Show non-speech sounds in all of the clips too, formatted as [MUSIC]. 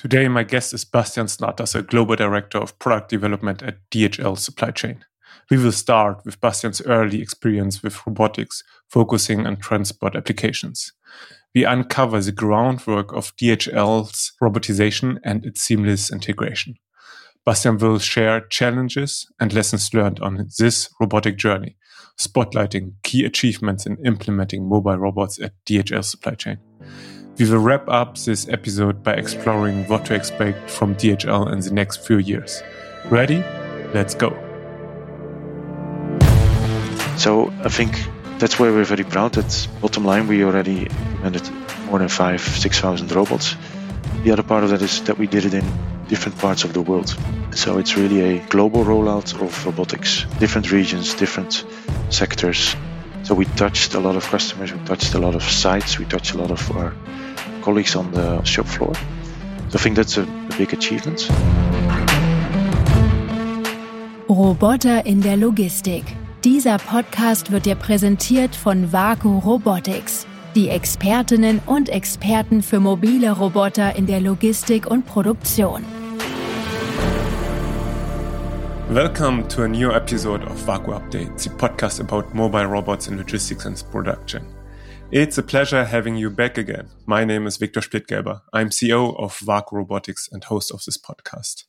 Today, my guest is Bastiaan Snaterse, a Global Director of Product Development at DHL Supply Chain. We will start with Bastiaan's early experience with robotics, focusing on transport applications. We uncover the groundwork of DHL's robotization and its seamless integration. Bastiaan will share challenges and lessons learned on this robotic journey, spotlighting key achievements in implementing mobile robots at DHL Supply Chain. We will wrap up this episode by exploring what to expect from DHL in the next few years. Ready? Let's go. So I think that's why we're very proud that bottom line we already implemented more than five, six thousand robots. The other part of that is that we did it in different parts of the world. So it's really a global rollout of robotics, different regions, different sectors. So we touched a lot of customers, we touched a lot of sites, we touched a lot of our colleagues on the shop floor. So I think that's a, big achievement. Roboter in der Logistik. Dieser Podcast wird dir präsentiert von Vaku Robotics, die Expertinnen und Experten für mobile Roboter in der Logistik und Produktion. Welcome to a new episode of Vaku Update, the podcast about mobile robots in logistics and production. It's a pleasure having you back again. My name is Victor Splittgerber. I'm CEO of WAKU Robotics and host of this podcast.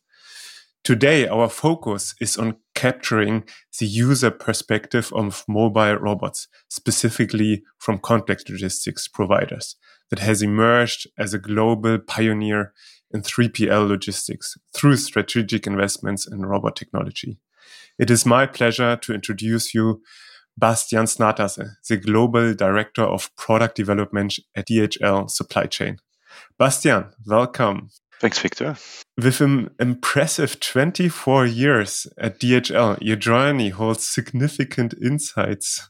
Today, our focus is on capturing the user perspective of mobile robots, specifically from contract logistics providers that has emerged as a global pioneer in 3PL logistics through strategic investments in robot technology. It is my pleasure to introduce you Bastiaan Snaterse, the Global Director of Product Development at DHL Supply Chain. Bastiaan, welcome. Thanks, Victor. With an impressive 24 years at DHL, your journey holds significant insights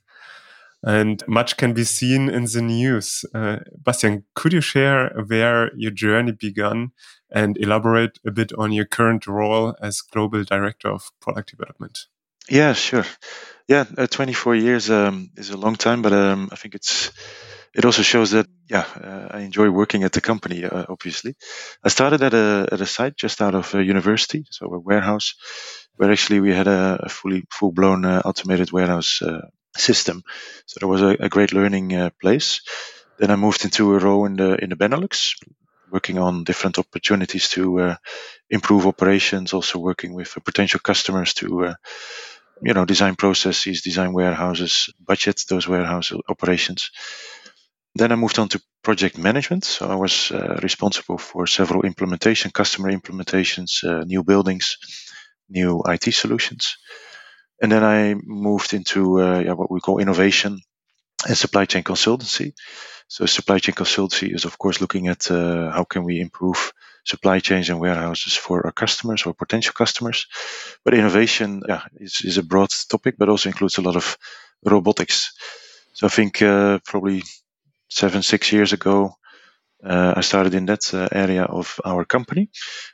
and much can be seen in the news. Uh, Bastiaan, could you share where your journey began and elaborate a bit on your current role as Global Director of Product Development? Yeah, sure. Yeah, uh, 24 years um, is a long time, but um, I think it's it also shows that yeah uh, I enjoy working at the company. Uh, obviously, I started at a at a site just out of university, so a warehouse where actually we had a, a fully full blown uh, automated warehouse uh, system. So there was a, a great learning uh, place. Then I moved into a role in the in the Benelux, working on different opportunities to improve operations. Also working with potential customers to you know design processes, design warehouses, budget those warehouse operations. Then I moved on to project management. So I was uh, responsible for several implementation, customer implementations, uh, new buildings, new IT solutions. And then I moved into uh, yeah, what we call innovation and supply chain consultancy. So supply chain consultancy is of course looking at uh, how can we improve supply chains and warehouses for our customers or potential customers. But innovation yeah, is, is a broad topic, but also includes a lot of robotics. So I think uh, probably seven, six years ago, uh, I started in that uh, area of our company,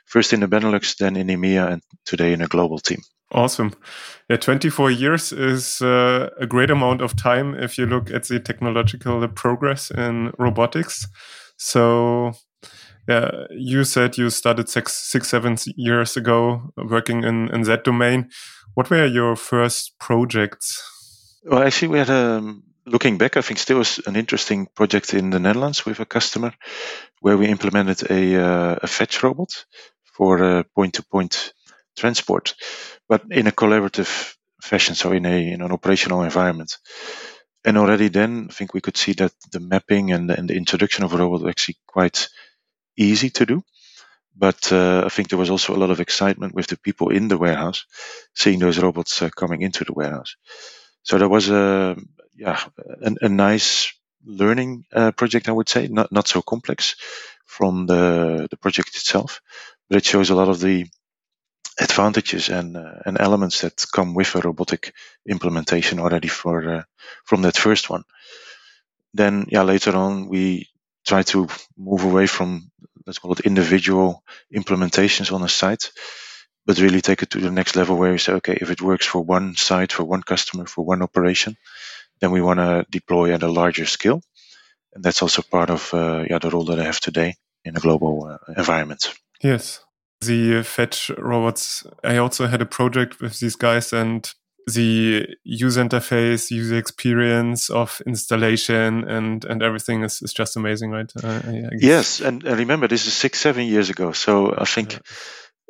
first in the Benelux, then in EMEA, and today in a global team. Awesome. Yeah, 24 years is uh, a great amount of time if you look at the technological progress in robotics. So, yeah, you said you started six, six, seven years ago working in, in that domain. What were your first projects? Well, actually, we had a um, looking back, I think still was an interesting project in the Netherlands with a customer where we implemented a, uh, a fetch robot for point to point transport, but in a collaborative fashion, so in, a, in an operational environment. And already then, I think we could see that the mapping and the, and the introduction of a robot was actually quite easy to do. But uh, I think there was also a lot of excitement with the people in the warehouse, seeing those robots uh, coming into the warehouse. So there was a, yeah, a, a nice learning uh, project, I would say, not not so complex from the the project itself, but it shows a lot of the advantages and uh, and elements that come with a robotic implementation already for uh, from that first one. Then, yeah, later on we try to move away from let's call it individual implementations on a site, but really take it to the next level where you say, okay, if it works for one site, for one customer, for one operation, then we want to deploy at a larger scale. And that's also part of uh, yeah, the role that I have today in a global uh, environment. Yes. The fetch robots, I also had a project with these guys and the user interface, user experience of installation and, and everything is, is just amazing, right? Uh, yes. And, and remember, this is six, seven years ago. So I think yeah.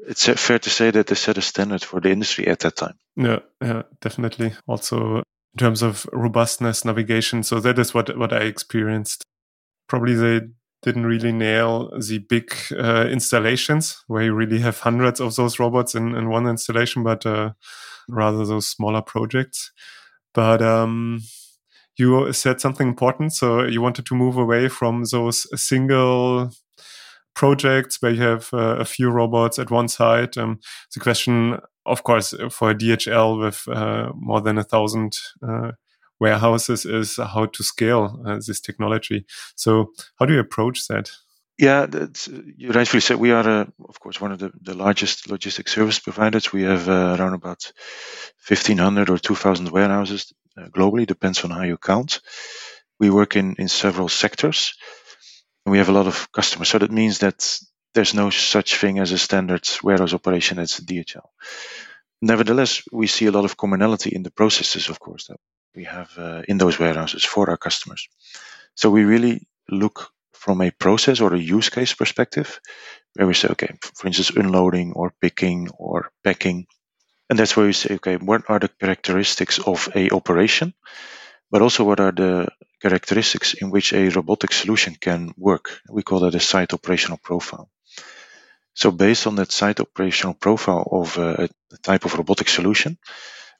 it's fair to say that they set a standard for the industry at that time. Yeah, yeah, definitely. Also, in terms of robustness, navigation. So that is what, what I experienced. Probably they didn't really nail the big uh, installations where you really have hundreds of those robots in, in one installation, but uh, rather those smaller projects. But um, you said something important. So you wanted to move away from those single projects where you have uh, a few robots at one site. Um, the question, of course, for DHL with uh, more than a thousand uh, warehouses is how to scale uh, this technology. So, how do you approach that? Yeah, you rightfully said we are, uh, of course, one of the, the largest logistics service providers. We have uh, around about 1,500 or 2,000 warehouses uh, globally, depends on how you count. We work in, in several sectors. And we have a lot of customers. So that means that there's no such thing as a standard warehouse operation as DHL. Nevertheless, we see a lot of commonality in the processes, of course, that we have uh, in those warehouses for our customers. So we really look from a process or a use case perspective, where we say, okay, for instance, unloading or picking or packing. And that's where we say, okay, what are the characteristics of a operation, but also what are the characteristics in which a robotic solution can work. We call that a site operational profile. So based on that site operational profile of uh, a type of robotic solution,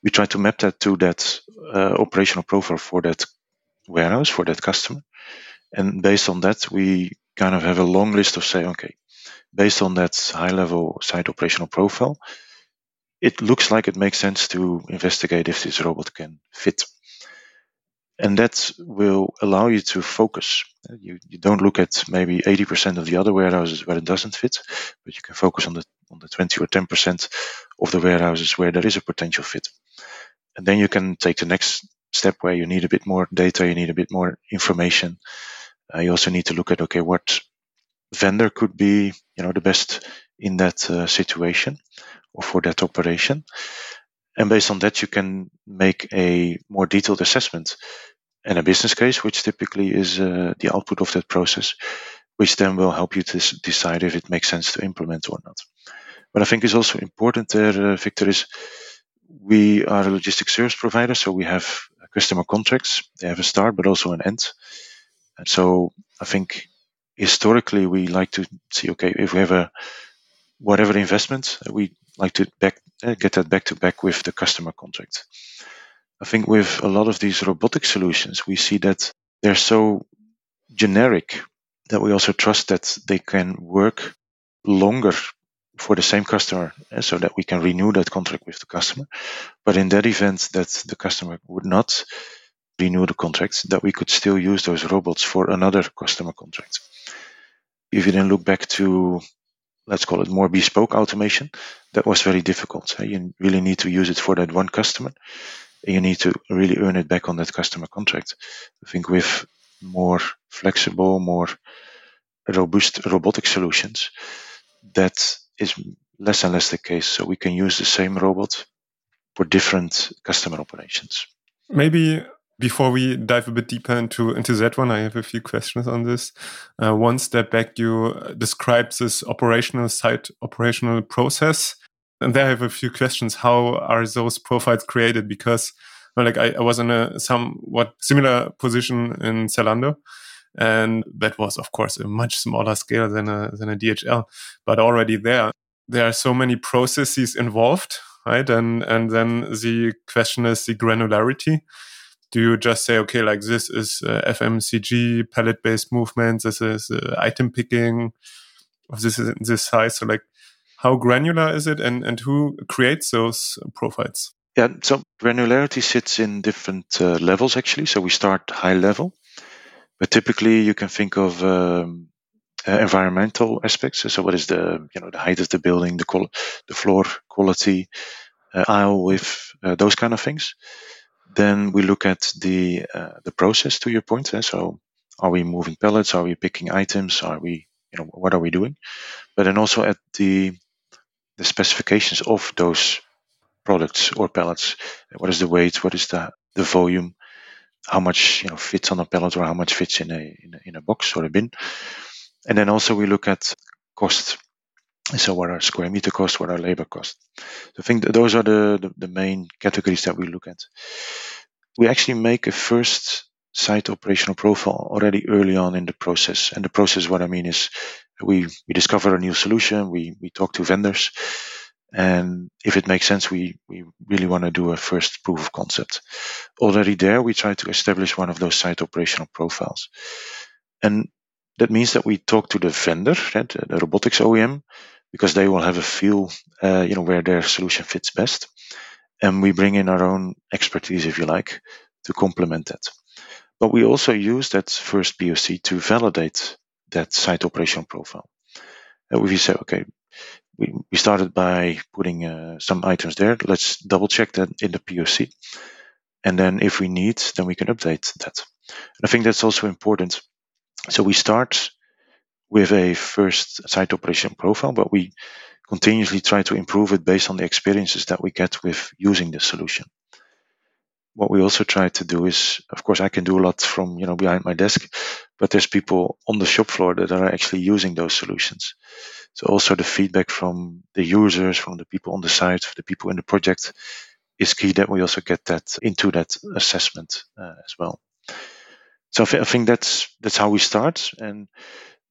we try to map that to that uh, operational profile for that warehouse, for that customer. And based on that, we kind of have a long list of say, okay, based on that high level site operational profile, it looks like it makes sense to investigate if this robot can fit. And that will allow you to focus. You, you don't look at maybe 80% of the other warehouses where it doesn't fit, but you can focus on the on the 20 or 10% of the warehouses where there is a potential fit. And then you can take the next step where you need a bit more data, you need a bit more information, uh, you also need to look at okay, what vendor could be you know the best in that uh, situation or for that operation, and based on that you can make a more detailed assessment and a business case, which typically is uh, the output of that process, which then will help you to decide if it makes sense to implement or not. But I think is also important there, uh, Victor, is we are a logistics service provider, so we have customer contracts. They have a start, but also an end. So I think historically we like to see, okay, if we have a whatever investment, we like to back, uh, get that back to back with the customer contract. I think with a lot of these robotic solutions, we see that they're so generic that we also trust that they can work longer for the same customer uh, so that we can renew that contract with the customer. But in that event that the customer would not renew the contracts, that we could still use those robots for another customer contract. If you then look back to, let's call it more bespoke automation, that was very difficult. Eh? You really need to use it for that one customer. And you need to really earn it back on that customer contract. I think with more flexible, more robust robotic solutions, that is less and less the case. So we can use the same robot for different customer operations. Maybe before we dive a bit deeper into into that one, I have a few questions on this. Uh, one step back, you described this operational site operational process, and there I have a few questions. How are those profiles created? Because like I, I was in a somewhat similar position in Zalando, and that was of course a much smaller scale than a than a DHL, but already there there are so many processes involved, right? And and then the question is the granularity do you just say okay like this is fmcg pallet based movements this is uh, item picking of this is this size so like how granular is it and and who creates those profiles? Yeah so granularity sits in different uh, levels actually so we start high level but typically you can think of um, uh, environmental aspects so what is the you know the height of the building the the floor quality uh, aisle width those kind of things then we look at the uh, the process to your point. Eh? So are we moving pallets? Are we picking items? Are we you know, what are we doing? But then also at the the specifications of those products or pallets. What is the weight? What is the the volume? How much you know fits on a pallet or how much fits in a in a, in a box or a bin? And then also we look at cost. So what are square meter cost? What are labor cost? So I think those are the, the, the main categories that we look at. We actually make a first site operational profile already early on in the process. And the process, what I mean is we, we discover a new solution, we, we talk to vendors, and if it makes sense, we, we really want to do a first proof of concept. Already there, we try to establish one of those site operational profiles. And that means that we talk to the vendor, right, the robotics OEM, because they will have a feel, uh, you know, where their solution fits best. And we bring in our own expertise, if you like, to complement that. But we also use that first POC to validate that site operational profile. We say, okay, we, we started by putting uh, some items there. Let's double check that in the POC. And then if we need, then we can update that. And I think that's also important. So we start with a first site operation profile, but we continuously try to improve it based on the experiences that we get with using the solution what we also try to do is, of course, I can do a lot from you know behind my desk, but there's people on the shop floor that are actually using those solutions. So also the feedback from the users, from the people on the site, the people in the project, is key that we also get that into that assessment uh, as well. So I, th- I think that's that's how we start, and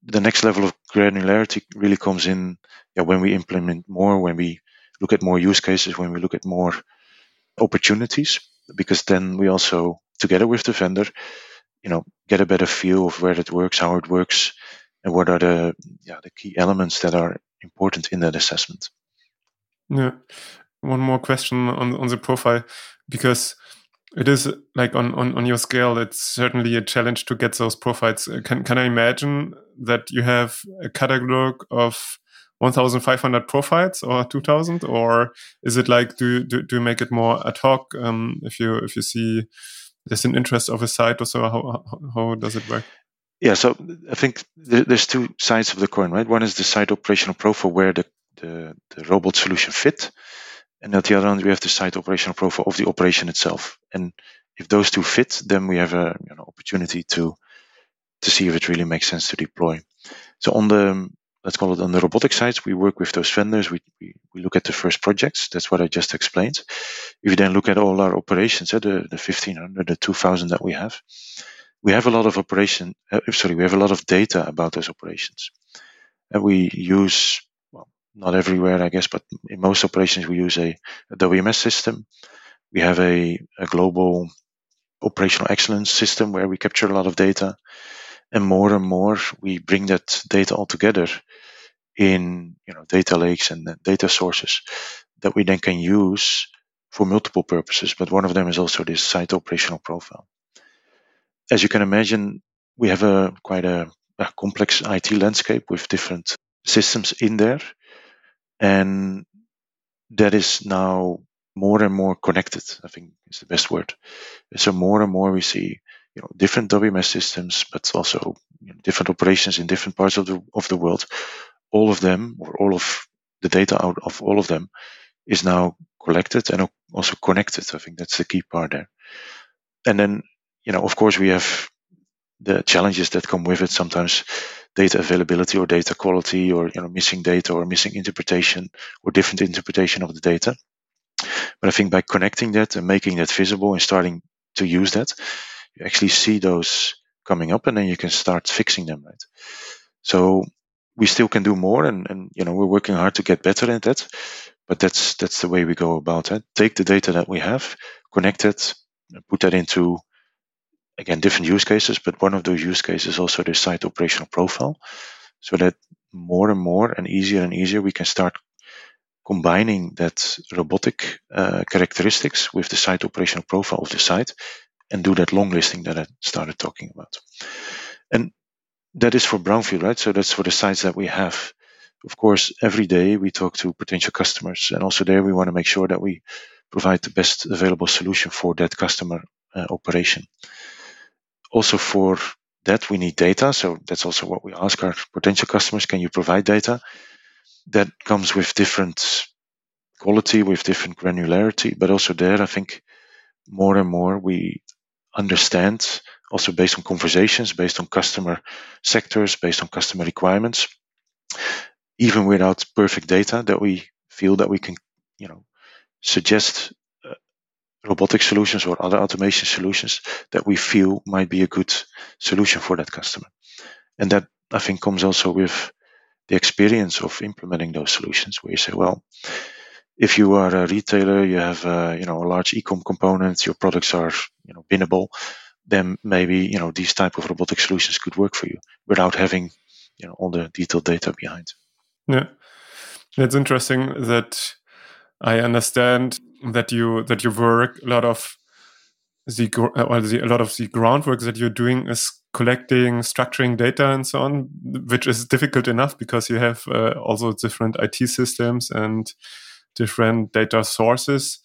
the next level of granularity really comes in yeah, when we implement more, when we look at more use cases, when we look at more opportunities because then we also, together with the vendor, you know, get a better feel of where it works, how it works, and what are the yeah the key elements that are important in that assessment. Yeah. One more question on on the profile because it is like on, on, on your scale, it's certainly a challenge to get those profiles. Can can I imagine that you have a catalog of 1,500 profiles or 2,000, or is it like do, do do you make it more ad hoc? Um, if you if you see there's an interest of a site or so, how how, how does it work? Yeah, so I think there's two sides of the coin, right? One is the site operational profile where the, the, the robot solution fit, and at the other end we have the site operational profile of the operation itself. And if those two fit, then we have an you know, opportunity to to see if it really makes sense to deploy. So on the let's call it on the robotic side, we work with those vendors. We, we, we look at the first projects. That's what I just explained. If you then look at all our operations, uh, the, the 1500, the 2000 that we have, we have a lot of operation, uh, sorry, we have a lot of data about those operations. And we use, not everywhere, I guess, but in most operations, we use a, a WMS system. We have a, a global operational excellence system where we capture a lot of data and more and more we bring that data all together in you know data lakes and data sources that we then can use for multiple purposes but one of them is also this site operational profile as you can imagine we have a quite a, a complex IT landscape with different systems in there and that is now more and more connected i think is the best word so more and more we see you know, different WMS systems, but also you know, different operations in different parts of the of the world. All of them, or all of the data out of all of them, is now collected and also connected. I think that's the key part there. And then, you know, of course, we have the challenges that come with it. Sometimes data availability or data quality, or you know, missing data or missing interpretation or different interpretation of the data. But I think by connecting that and making that visible and starting to use that, you actually see those coming up and then you can start fixing them, right? So we still can do more and, and you know, we're working hard to get better at that. But that's that's the way we go about it. Take the data that we have, connect it, put that into again different use cases, but one of those use cases is also the site operational profile. So that more and more and easier and easier we can start combining that robotic uh, characteristics with the site operational profile of the site and do that long listing that I started talking about. And that is for brownfield, right? So that's for the sites that we have. Of course, every day we talk to potential customers, and also there we want to make sure that we provide the best available solution for that customer uh, operation. Also for that, we need data. So that's also what we ask our potential customers: Can you provide data? That comes with different quality, with different granularity, but also there, I think more and more we understand also based on conversations, based on customer sectors, based on customer requirements, even without perfect data, that we feel that we can, you know, suggest robotic solutions or other automation solutions that we feel might be a good solution for that customer. And that I think comes also with the experience of implementing those solutions, where you say, well, if you are a retailer, you have uh, you know a large e-com component, your products are you know binnable, then maybe you know these type of robotic solutions could work for you without having you know all the detailed data behind. Yeah, it's interesting that I understand that you that you work a lot of the well, the, a lot of the groundwork that you're doing is collecting, structuring data, and so on, which is difficult enough because you have uh, also different IT systems and different data sources.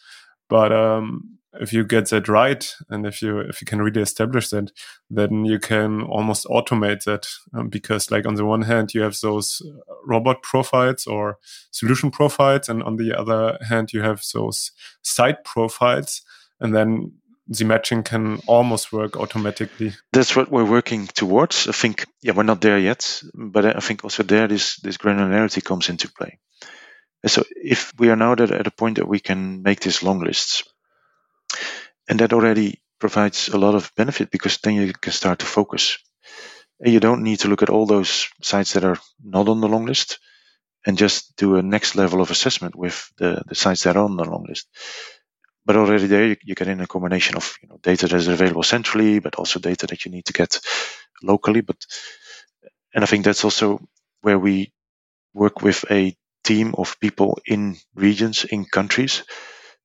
But um, if you get that right, and if you if you can really establish that, then you can almost automate that um, because, like on the one hand, you have those uh, robot profiles or solution profiles, and on the other hand, you have those site profiles, and then the matching can almost work automatically. That's what we're working towards. I think, yeah, we're not there yet, but I think also there this this granularity comes into play. So if we are now at a point that we can make these long lists, and that already provides a lot of benefit because then you can start to focus. And you don't need to look at all those sites that are not on the long list and just do a next level of assessment with the, the sites that are on the long list. But already there, you, you get in a combination of you know, data that is available centrally, but also data that you need to get locally. But and I think that's also where we work with a team of people in regions, in countries,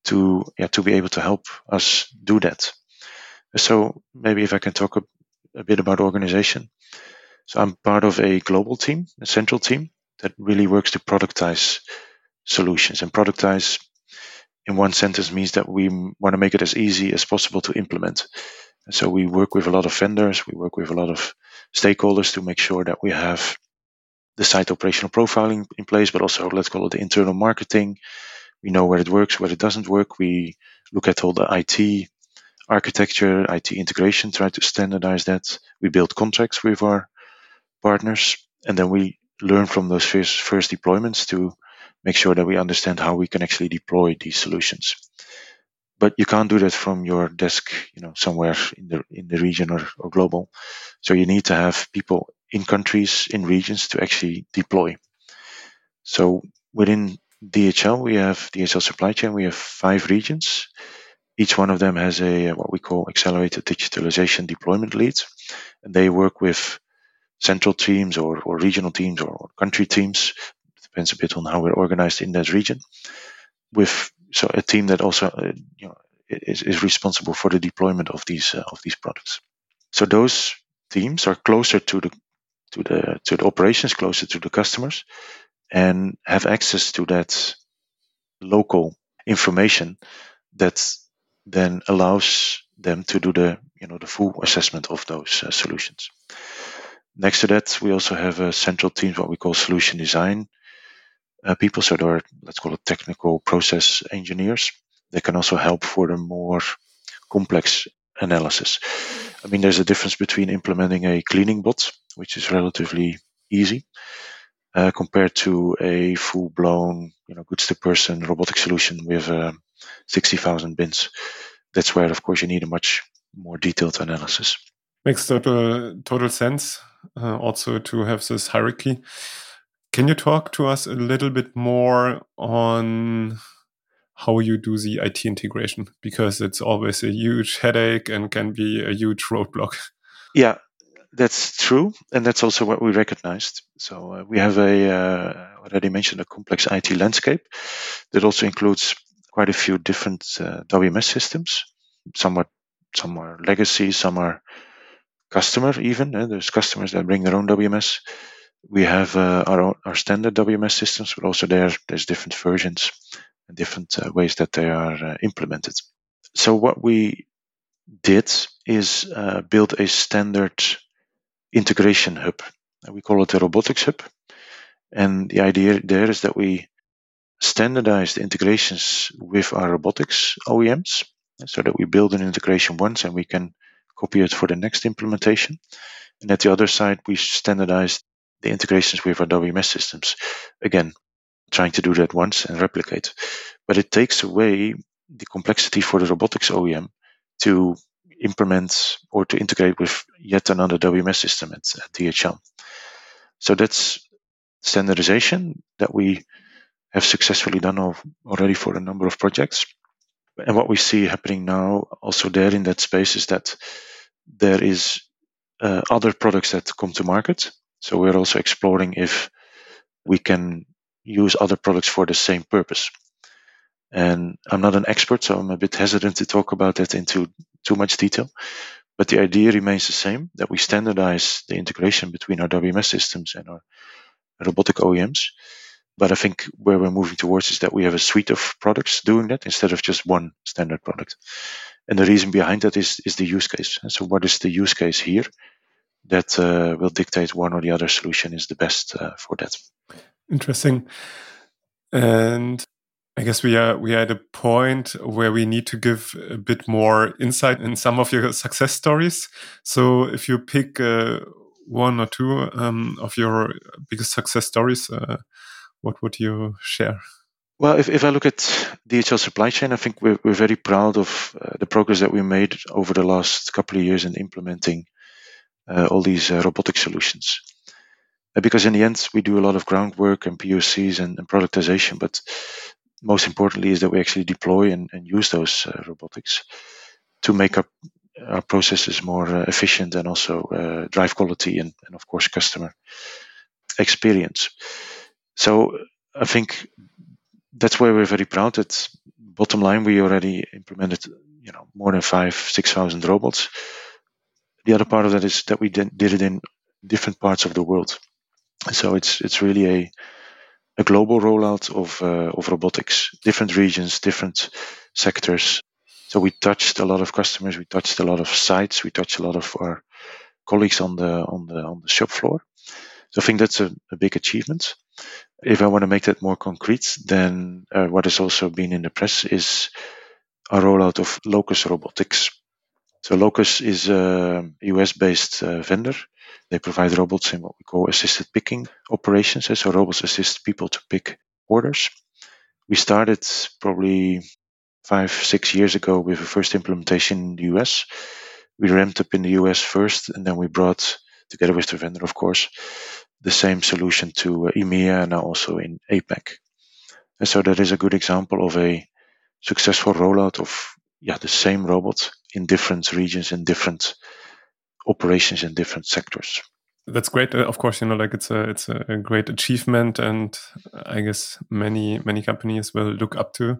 to yeah, to be able to help us do that. So maybe if I can talk a, a bit about organization. So I'm part of a global team, a central team that really works to productize solutions. And productize, in one sentence, means that we want to make it as easy as possible to implement. And so we work with a lot of vendors, we work with a lot of stakeholders to make sure that we have the site operational profiling in place, but also let's call it the internal marketing. We know where it works, where it doesn't work. We look at all the IT architecture, IT integration, try to standardize that. We build contracts with our partners, and then we learn from those first, first deployments to make sure that we understand how we can actually deploy these solutions. But you can't do that from your desk, you know, somewhere in the in the region or, or global. So you need to have people in countries, in regions to actually deploy. So within DHL, we have DHL supply chain, we have five regions. Each one of them has a what we call accelerated digitalization deployment leads, and they work with central teams or, or regional teams or, or country teams. It depends a bit on how we're organized in that region. With so a team that also uh, you know is, is responsible for the deployment of these uh, of these products. So those teams are closer to the to the to the operations closer to the customers and have access to that local information that then allows them to do the you know the full assessment of those uh, solutions. Next to that we also have a central team what we call solution design uh, people. So there are let's call it technical process engineers. They can also help for the more complex analysis. I mean there's a difference between implementing a cleaning bot which is relatively easy uh, compared to a full-blown, you know, goods-to-person robotic solution with uh, 60,000 bins. That's where, of course, you need a much more detailed analysis. Makes total total sense. Uh, also to have this hierarchy. Can you talk to us a little bit more on how you do the IT integration? Because it's always a huge headache and can be a huge roadblock. Yeah, that's true, and that's also what we recognized. So uh, we have a uh, already mentioned a complex IT landscape that also includes quite a few different uh, WMS systems. Some are some are legacy, some are customer even. Uh, there's customers that bring their own WMS. We have uh, our own, our standard WMS systems, but also there there's different versions and different uh, ways that they are implemented. So what we did is build a standard integration hub. We call it a robotics hub. And the idea there is that we standardize the integrations with our robotics OEMs so that we build an integration once and we can copy it for the next implementation. And at the other side, we standardize the integrations with our WMS systems. Again, trying to do that once and replicate. But it takes away the complexity for the robotics OEM to implement or to integrate with yet another WMS system at, at DHL. So that's standardization that we have successfully done already for a number of projects. And what we see happening now also there in that space is that there is uh, other products that come to market. So we're also exploring if we can use other products for the same purpose. And I'm not an expert, so I'm a bit hesitant to talk about that into too much detail. But the idea remains the same that we standardize the integration between our WMS systems and our robotic OEMs. But I think where we're moving towards is that we have a suite of products doing that instead of just one standard product. And the reason behind that is, is the use case. And so, what is the use case here that uh, will dictate one or the other solution is the best uh, for that? Interesting. And I guess we are we are at a point where we need to give a bit more insight in some of your success stories. So if you pick uh, one or two um, of your biggest success stories, uh, what would you share? Well, if, if I look at DHL supply chain, I think we're, we're very proud of uh, the progress that we made over the last couple of years in implementing uh, all these uh, robotic solutions. Uh, because in the end, we do a lot of groundwork and POCs and, and productization, but most importantly is that we actually deploy and, and use those uh, robotics to make our, our processes more uh, efficient and also uh, drive quality and, and, of course customer experience. So I think that's why we're very proud that bottom line we already implemented you know more than five six thousand robots. The other part of that is that we did did it in different parts of the world. So it's it's really a global rollout of uh, of robotics, different regions, different sectors. So we touched a lot of customers, we touched a lot of sites, we touched a lot of our colleagues on the on the on the shop floor. So I think that's a, a big achievement. If I want to make that more concrete, then uh, what has also been in the press is a rollout of Locus Robotics. So Locus is a US-based uh, vendor they provide robots in what we call assisted picking operations. So robots assist people to pick orders. We started probably five, six years ago with the first implementation in the US. We ramped up in the US first, and then we brought, together with the vendor, of course, the same solution to uh, EMEA and now also in APAC. And so that is a good example of a successful rollout of yeah the same robot in different regions in different operations in different sectors. That's great. Uh, of course, you know, like it's a it's a great achievement, and I guess many many companies will look up to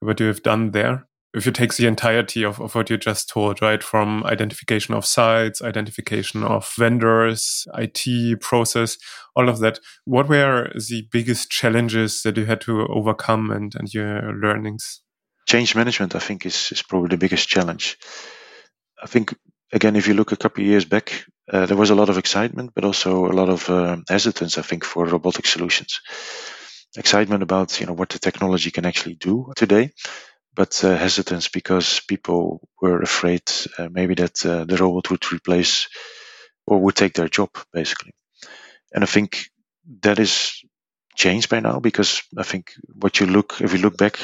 what you have done there. If you take the entirety of, of what you just told, right, from identification of sites, identification of vendors, IT process, all of that, what were the biggest challenges that you had to overcome and, and your learnings? Change management, I think, is, is probably the biggest challenge. I think again, if you look a couple of years back, uh, there was a lot of excitement, but also a lot of uh, hesitance, I think, for robotic solutions. Excitement about you know what the technology can actually do today, but uh, hesitance because people were afraid uh, maybe that uh, the robot would replace or would take their job, basically. And I think that is changed by now because I think what you look, if you look back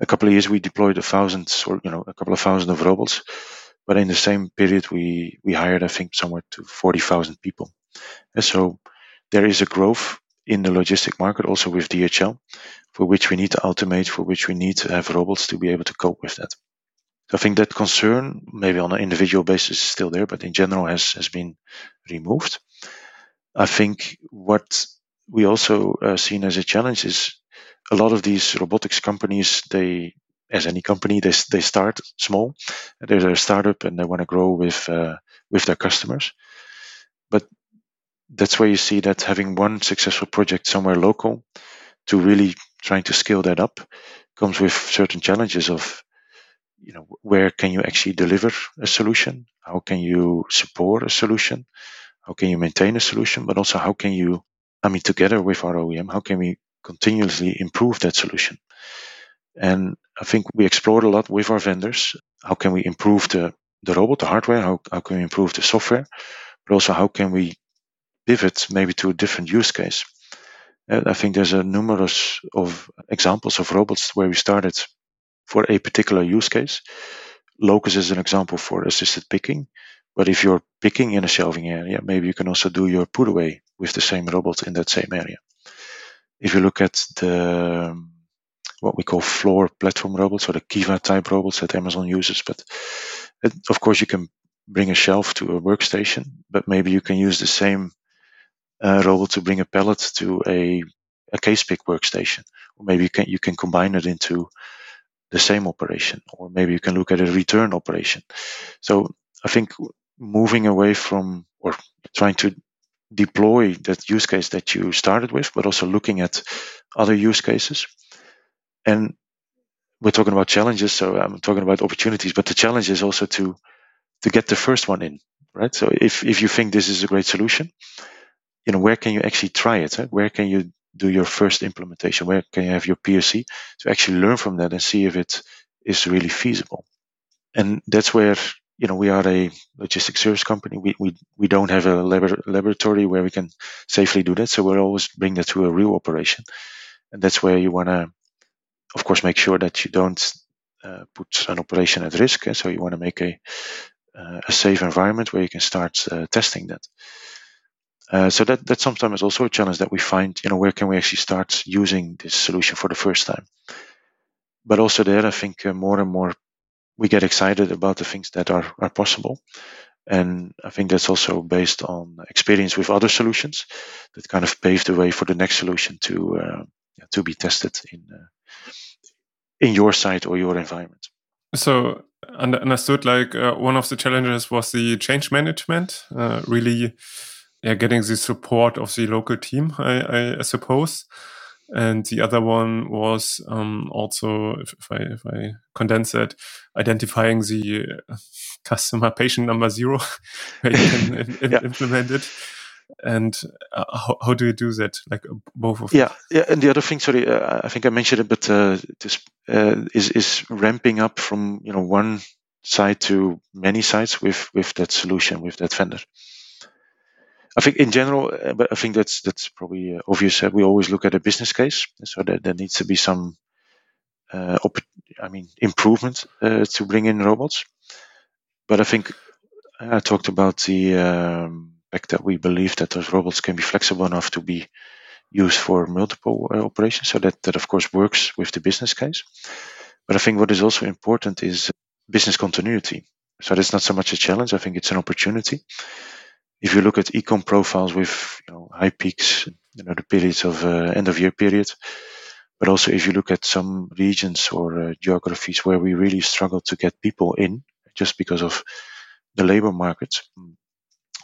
a couple of years, we deployed a thousand or you know a couple of thousand of robots but in the same period, we, we hired, I think, somewhere to 40,000 people. And so there is a growth in the logistic market also with DHL, for which we need to automate, for which we need to have robots to be able to cope with that. So I think that concern, maybe on an individual basis, is still there, but in general has, has been removed. I think what we also uh, seen as a challenge is a lot of these robotics companies, they as any company, they they start small. They're a startup and they want to grow with uh, with their customers. But that's where you see that having one successful project somewhere local to really trying to scale that up comes with certain challenges of you know, where can you actually deliver a solution? How can you support a solution? How can you maintain a solution? But also, how can you, I mean, together with our OEM, how can we continuously improve that solution? And I think we explored a lot with our vendors. How can we improve the, the robot, the hardware? How, how can we improve the software? But also, how can we pivot maybe to a different use case? And I think there's a numerous of examples of robots where we started for a particular use case. Locus is an example for assisted picking. But if you're picking in a shelving area, maybe you can also do your put away with the same robot in that same area. If you look at the what we call floor platform robots or the Kiva type robots that Amazon uses, but it, of course you can bring a shelf to a workstation, but maybe you can use the same uh, robot to bring a pallet to a, a case pick workstation, or maybe you can you can combine it into the same operation, or maybe you can look at a return operation. So I think moving away from or trying to deploy that use case that you started with, but also looking at other use cases. And we're talking about challenges, so I'm talking about opportunities, but the challenge is also to to get the first one in, right? So if if you think this is a great solution, you know where can you actually try it? Where can you do your first implementation? Where can you have your POC to actually learn from that and see if it is really feasible? And that's where you know we are a logistics service company. We we we don't have a lab- laboratory where we can safely do that. So we'll always bring that to a real operation, and that's where you want to, of course, make sure that you don't uh, put an operation at risk. Eh? So you want to make a uh, a safe environment where you can start uh, testing that. Uh, so that that sometimes is also a challenge that we find. You know, where can we actually start using this solution for the first time? But also there, I think uh, more and more we get excited about the things that are are possible, and I think that's also based on experience with other solutions that kind of paved the way for the next solution to uh, to be tested in in your site or your environment. So understood. Like uh, one of the challenges was the change management. Uh, really yeah, getting the support of the local team, I, I suppose. And the other one was um, also, if, if, I if I condense it, identifying the customer patient number zero, [LAUGHS] where you can [LAUGHS] yeah. implement it. And uh, how, how do you do that? Like uh, both of yeah, yeah. And the other thing, sorry, uh, I think I mentioned it, but uh, this uh, is is ramping up from you know one side to many sites with with that solution with that vendor. I think in general, uh, but I think that's that's probably obvious. We always look at a business case, so that there needs to be some, op- I mean, improvement to bring in robots. But I think I talked about the um, fact that we believe that those robots can be flexible enough to be used for multiple uh, operations. So that that of course works with the business case. But I think what is also important is business continuity. So that's not so much a challenge. I think it's an opportunity if you look at ecom profiles with you know, high peaks, you know the periods of uh, end of year period, but also if you look at some regions or uh, geographies where we really struggle to get people in just because of the labor market,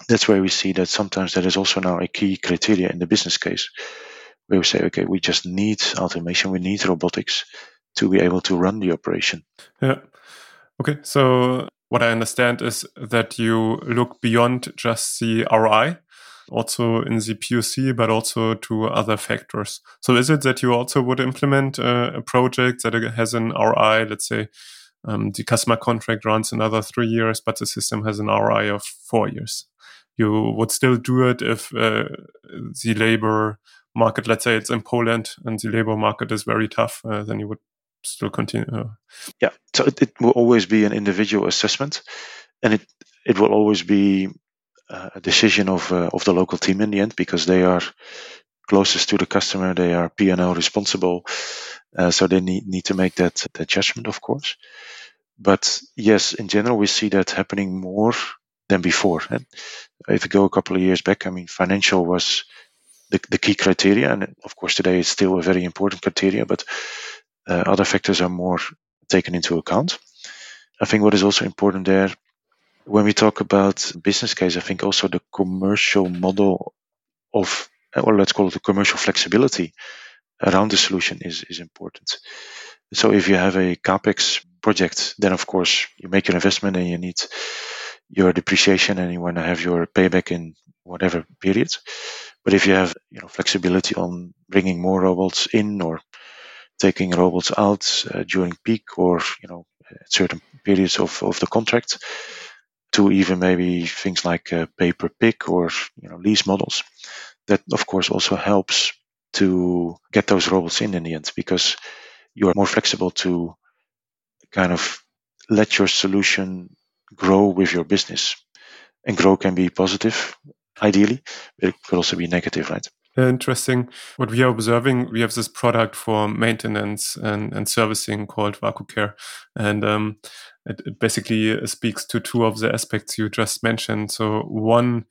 that's where we see that sometimes that is also now a key criteria in the business case, where we say, okay, we just need automation, we need robotics to be able to run the operation. Yeah. Okay, so what I understand is that you look beyond just the ROI, also in the POC, but also to other factors. So is it that you also would implement uh, a project that has an ROI, let's say um, the customer contract runs another three years, but the system has an ROI of four years? You would still do it if uh, the labor market, let's say it's in Poland and the labor market is very tough, uh, then you would still continue. Uh, yeah, so it, it, will always be an individual assessment, and it it will always be uh, a decision of uh, of the local team in the end because they are closest to the customer. They are P and L responsible, uh, so they need need to make that that judgment, of course. But yes, in general, we see that happening more than before. And if you go a couple of years back, I mean, financial was the, the key criteria, and of course today it's still a very important criteria. But uh, other factors are more taken into account. I think what is also important there, when we talk about business case, I think also the commercial model of, or let's call it the commercial flexibility around the solution is, is important. So if you have a capex project, then of course you make your investment and you need your depreciation and you want to have your payback in whatever period. But if you have you know flexibility on bringing more robots in or taking robots out uh, during peak or you know certain periods of, of the contract, to even maybe things like uh, pay per pick or you know lease models, that of course also helps to get those robots in in the end because you are more flexible to kind of let your solution grow with your business. And grow can be positive, ideally, but it could also be negative, right? Interesting. What we are observing, we have this product for maintenance and, and servicing called WAKU Care. And um, it, it basically speaks to two of the aspects you just mentioned. So, one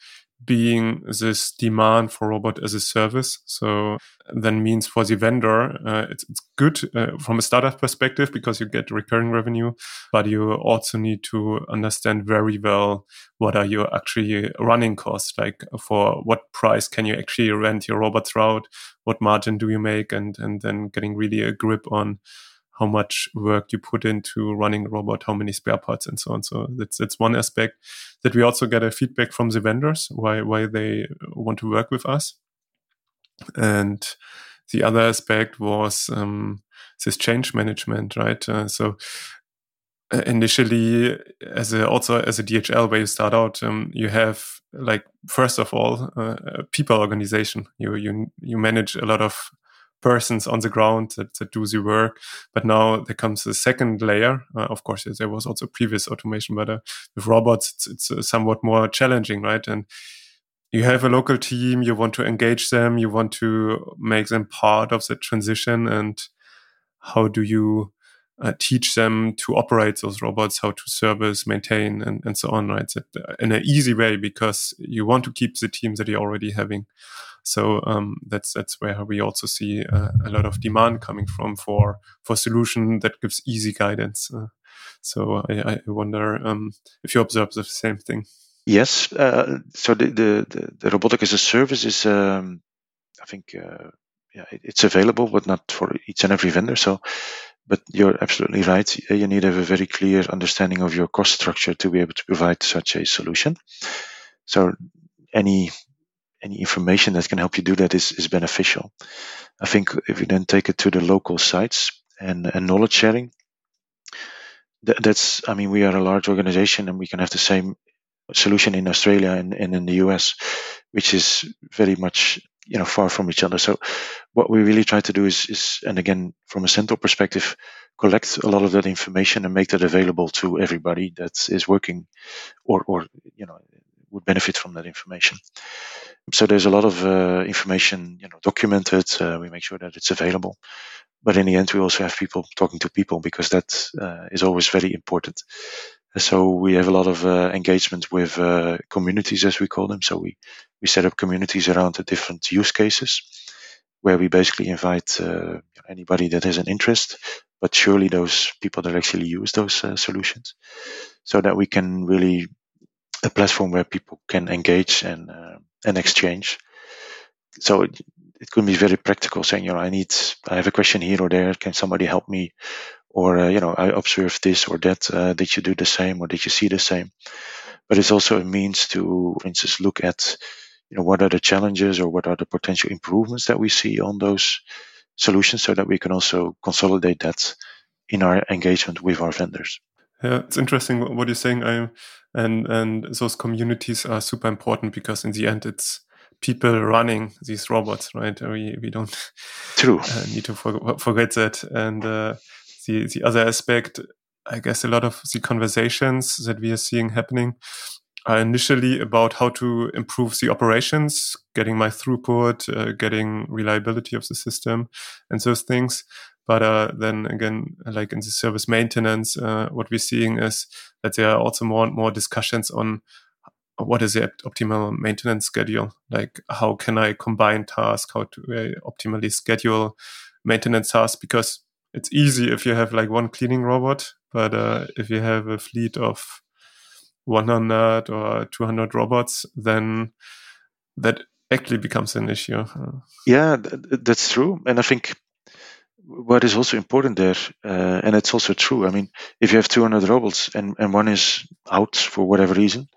being this demand for robot as a service. So then means for the vendor, uh, it's, it's good uh, from a startup perspective because you get recurring revenue, but you also need to understand very well what are your actually running costs, like for what price can you actually rent your robots route, what margin do you make, and and then getting really a grip on how much work you put into running a robot, how many spare parts, and so on. So that's that's one aspect that we also get a feedback from the vendors why why they want to work with us, and the other aspect was um, this change management, right? Uh, so uh, initially, as a also as a DHL, where you start out, um, you have like first of all uh, a people organization. You you you manage a lot of persons on the ground that, that do the work. But now there comes a second layer. Uh, of course, there was also previous automation, but uh, with robots, it's, it's uh, somewhat more challenging, right? And you have a local team, you want to engage them, you want to make them part of the transition. And how do you uh, teach them to operate those robots, how to service, maintain, and, and so on, right? That, uh, in an easy way, because you want to keep the team that you're already having. So um, that's that's where we also see uh, a lot of demand coming from for for solution that gives easy guidance. Uh, so I, I wonder um, if you observe the same thing. Yes. Uh, so the, the, the robotic as a service is, um, I think, uh, yeah, it's available, but not for each and every vendor. So, but you're absolutely right. You need to have a very clear understanding of your cost structure to be able to provide such a solution. So any any information that can help you do that is, is beneficial. I think if you then take it to the local sites and, and knowledge sharing, that, that's, I mean, we are a large organization and we can have the same solution in Australia and, and in the US, which is very much, you know, far from each other. So what we really try to do is, is, and again, from a central perspective, collect a lot of that information and make that available to everybody that is working or, or, you know, would benefit from that information. So there's a lot of uh, information, you know, documented. Uh, we make sure that it's available. But in the end, we also have people talking to people because that uh, is always very important. So we have a lot of uh, engagement with uh, communities, as we call them. So we, we set up communities around the different use cases where we basically invite uh, anybody that has an interest, but surely those people that actually use those solutions so that we can really a platform where people can engage and uh, and exchange. So it, it could be very practical, saying, you know, I need, I have a question here or there. Can somebody help me? Or uh, you know, I observed this or that. Uh, did you do the same, or did you see the same? But it's also a means to, for instance, look at, you know, what are the challenges or what are the potential improvements that we see on those solutions, so that we can also consolidate that in our engagement with our vendors. Yeah, it's interesting what you're saying. I and and those communities are super important because in the end, it's people running these robots, right? We we don't [LAUGHS] true uh, need to for, forget that. And uh, the the other aspect, I guess, a lot of the conversations that we are seeing happening are initially about how to improve the operations, getting my throughput, uh, getting reliability of the system, and those things. But uh, then again, like in the service maintenance, uh, what we're seeing is that there are also more and more discussions on what is the optimal maintenance schedule? Like, how can I combine tasks? How to uh, optimally schedule maintenance tasks? Because it's easy if you have like one cleaning robot, but uh, if you have a fleet of 100 or 200 robots, then that actually becomes an issue. Yeah, that's true. And I think what is also important there, uh, and it's also true. I mean, if you have 200 robots and, and one is out for whatever reason,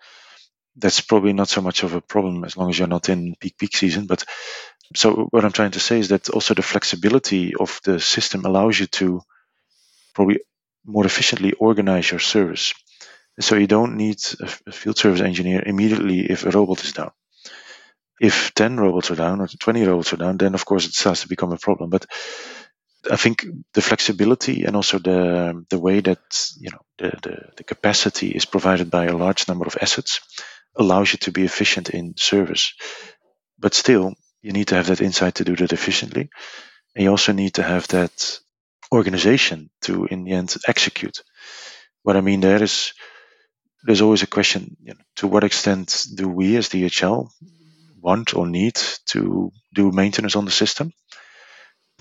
that's probably not so much of a problem as long as you're not in peak peak season. But so what I'm trying to say is that also the flexibility of the system allows you to probably more efficiently organize your service. So you don't need a field service engineer immediately if a robot is down. If 10 robots are down or 20 robots are down, then of course it starts to become a problem. But I think the flexibility and also the the way that you know the, the, the capacity is provided by a large number of assets allows you to be efficient in service. But still, you need to have that insight to do that efficiently. And you also need to have that organization to, in the end, execute. What I mean there is there's always a question you know, to what extent do we as DHL want or need to do maintenance on the system?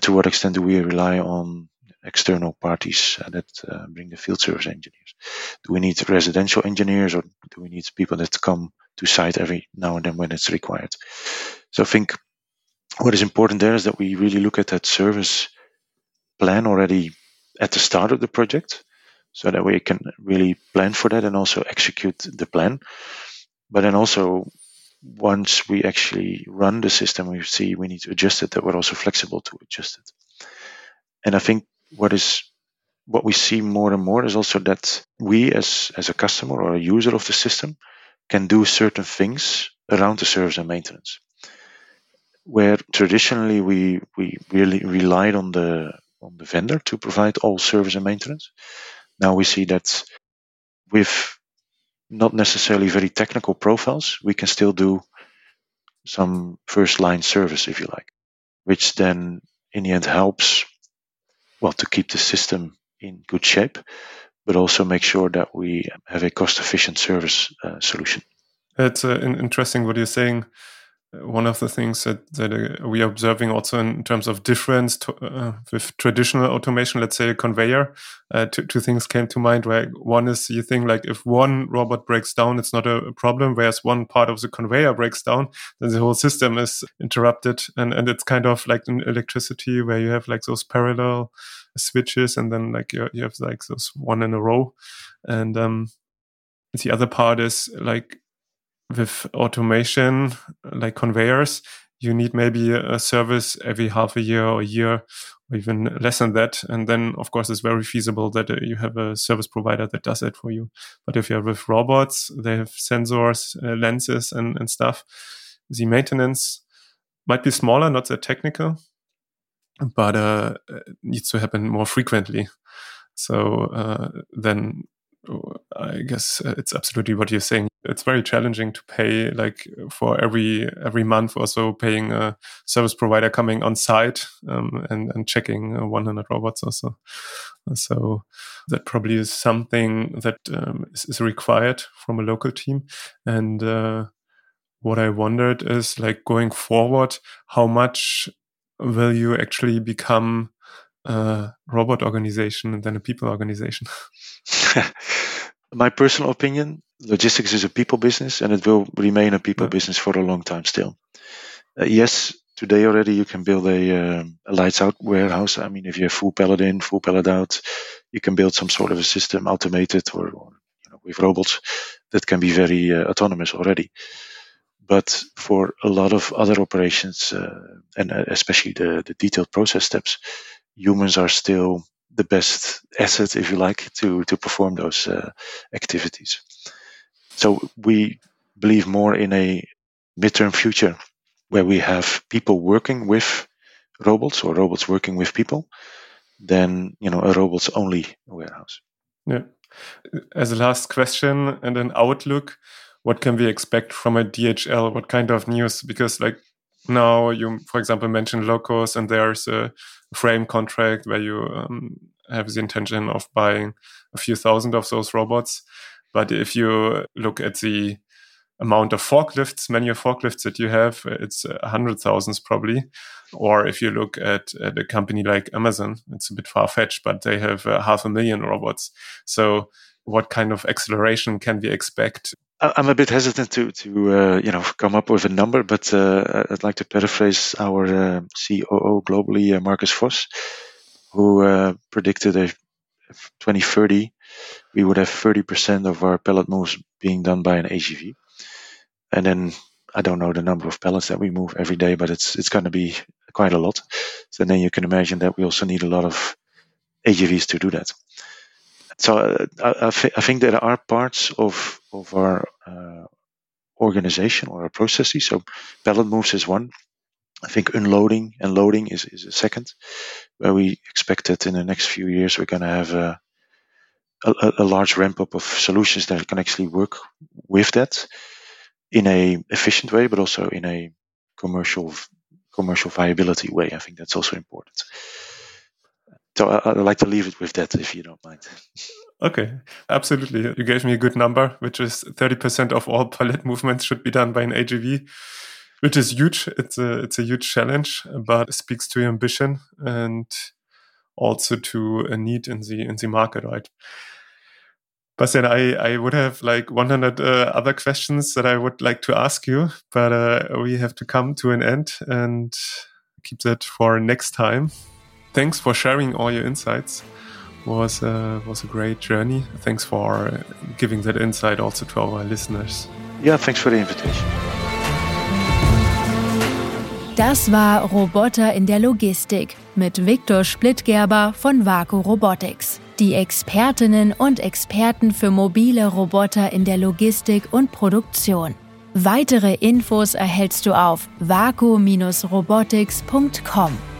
To what extent do we rely on external parties uh, that uh, bring the field service engineers? Do we need residential engineers or do we need people that come to site every now and then when it's required? So I think what is important there is that we really look at that service plan already at the start of the project so that we can really plan for that and also execute the plan. But then also, once we actually run the system, we see we need to adjust it, that we're also flexible to adjust it. And I think what is what we see more and more is also that we as as a customer or a user of the system can do certain things around the service and maintenance where traditionally we we really relied on the on the vendor to provide all service and maintenance now we see that with not necessarily very technical profiles we can still do some first line service if you like which then in the end helps well, to keep the system in good shape, but also make sure that we have a cost efficient service uh, solution. It's uh, interesting what you're saying one of the things that, that uh, we are observing also in terms of difference to, uh, with traditional automation, let's say a conveyor, uh, two, two, things came to mind. Where one is you think like if one robot breaks down, it's not a, problem. Whereas one part of the conveyor breaks down, then the whole system is interrupted. And, and it's kind of like in electricity where you have like those parallel switches and then like you, you have like those one in a row. And um, the other part is like with automation like conveyors, you need maybe a service every half a year or a year or even less than that. And then, of course, it's very feasible that uh, you have a service provider that does it for you. But if you're with robots, they have sensors, uh, lenses, and, and stuff. The maintenance might be smaller, not that technical, but uh, needs to happen more frequently. So uh, then I guess uh, it's absolutely what you're saying. It's very challenging to pay like for every every month or so paying a service provider coming on site um, and and checking uh, 100 robots or so. So that probably is something that um, is, is, required from a local team. And uh, what I wondered is like going forward, how much will you actually become a robot organization than a people organization? [LAUGHS] [LAUGHS] My personal opinion, logistics is a people business and it will remain a people yeah. business for a long time still. Uh, yes, today already you can build a, um, a, lights out warehouse. I mean, if you have full pallet in, full pallet out, you can build some sort of a system automated or, or you know, with robots that can be very uh, autonomous already. But for a lot of other operations, uh, and uh, especially the, the detailed process steps, humans are still the best asset, if you like, to to perform those uh, activities. So we believe more in a midterm future where we have people working with robots or robots working with people than you know a robots only warehouse. Yeah. As a last question and an outlook, what can we expect from a DHL? What kind of news? Because like now you, for example, mentioned Locus, and there's a frame contract where you um, have the intention of buying a few thousand of those robots. But if you look at the amount of forklifts, manual forklifts that you have, it's a hundred thousands probably. Or if you look at, at, a company like Amazon, it's a bit far fetched, but they have uh, half a million robots. So what kind of acceleration can we expect? I'm a bit hesitant to to uh, you know come up with a number, but uh, I'd like to paraphrase our uh, COO globally, uh, Markus Voss who uh, predicted a 2030 we would have 30% of our pallet moves being done by an AGV. And then I don't know the number of pallets that we move every day, but it's it's going to be quite a lot. So then you can imagine that we also need a lot of AGVs to do that. So uh, I, I, I, think there are parts of of our uh, organization or our processes. So pallet moves is one. I think unloading and loading is, is a second, where we expect that in the next few years we're going to have a, a, a large ramp up of solutions that can actually work with that in a efficient way, but also in a commercial commercial viability way. I think that's also important. So I, would like to leave it with that, if you don't mind. Okay, absolutely. You gave me a good number, which is 30% of all pallet movements should be done by an AGV, which is huge. It's a it's a huge challenge, but it speaks to your ambition and also to a need in the in the market, right? Bastiaan, I, I would have like 100 uh, other questions that I would like to ask you, but uh, we have to come to an end and keep that for next time. Thanks for sharing all your insights. Was uh, was a great journey. Thanks for giving that insight also to our listeners. Yeah, thanks for the invitation. Das war Roboter in der Logistik mit Viktor Splittgerber von Vaku Robotics. Die Expertinnen und Experten für mobile Roboter in der Logistik und Produktion. Weitere Infos erhältst du auf vaku-robotics.com.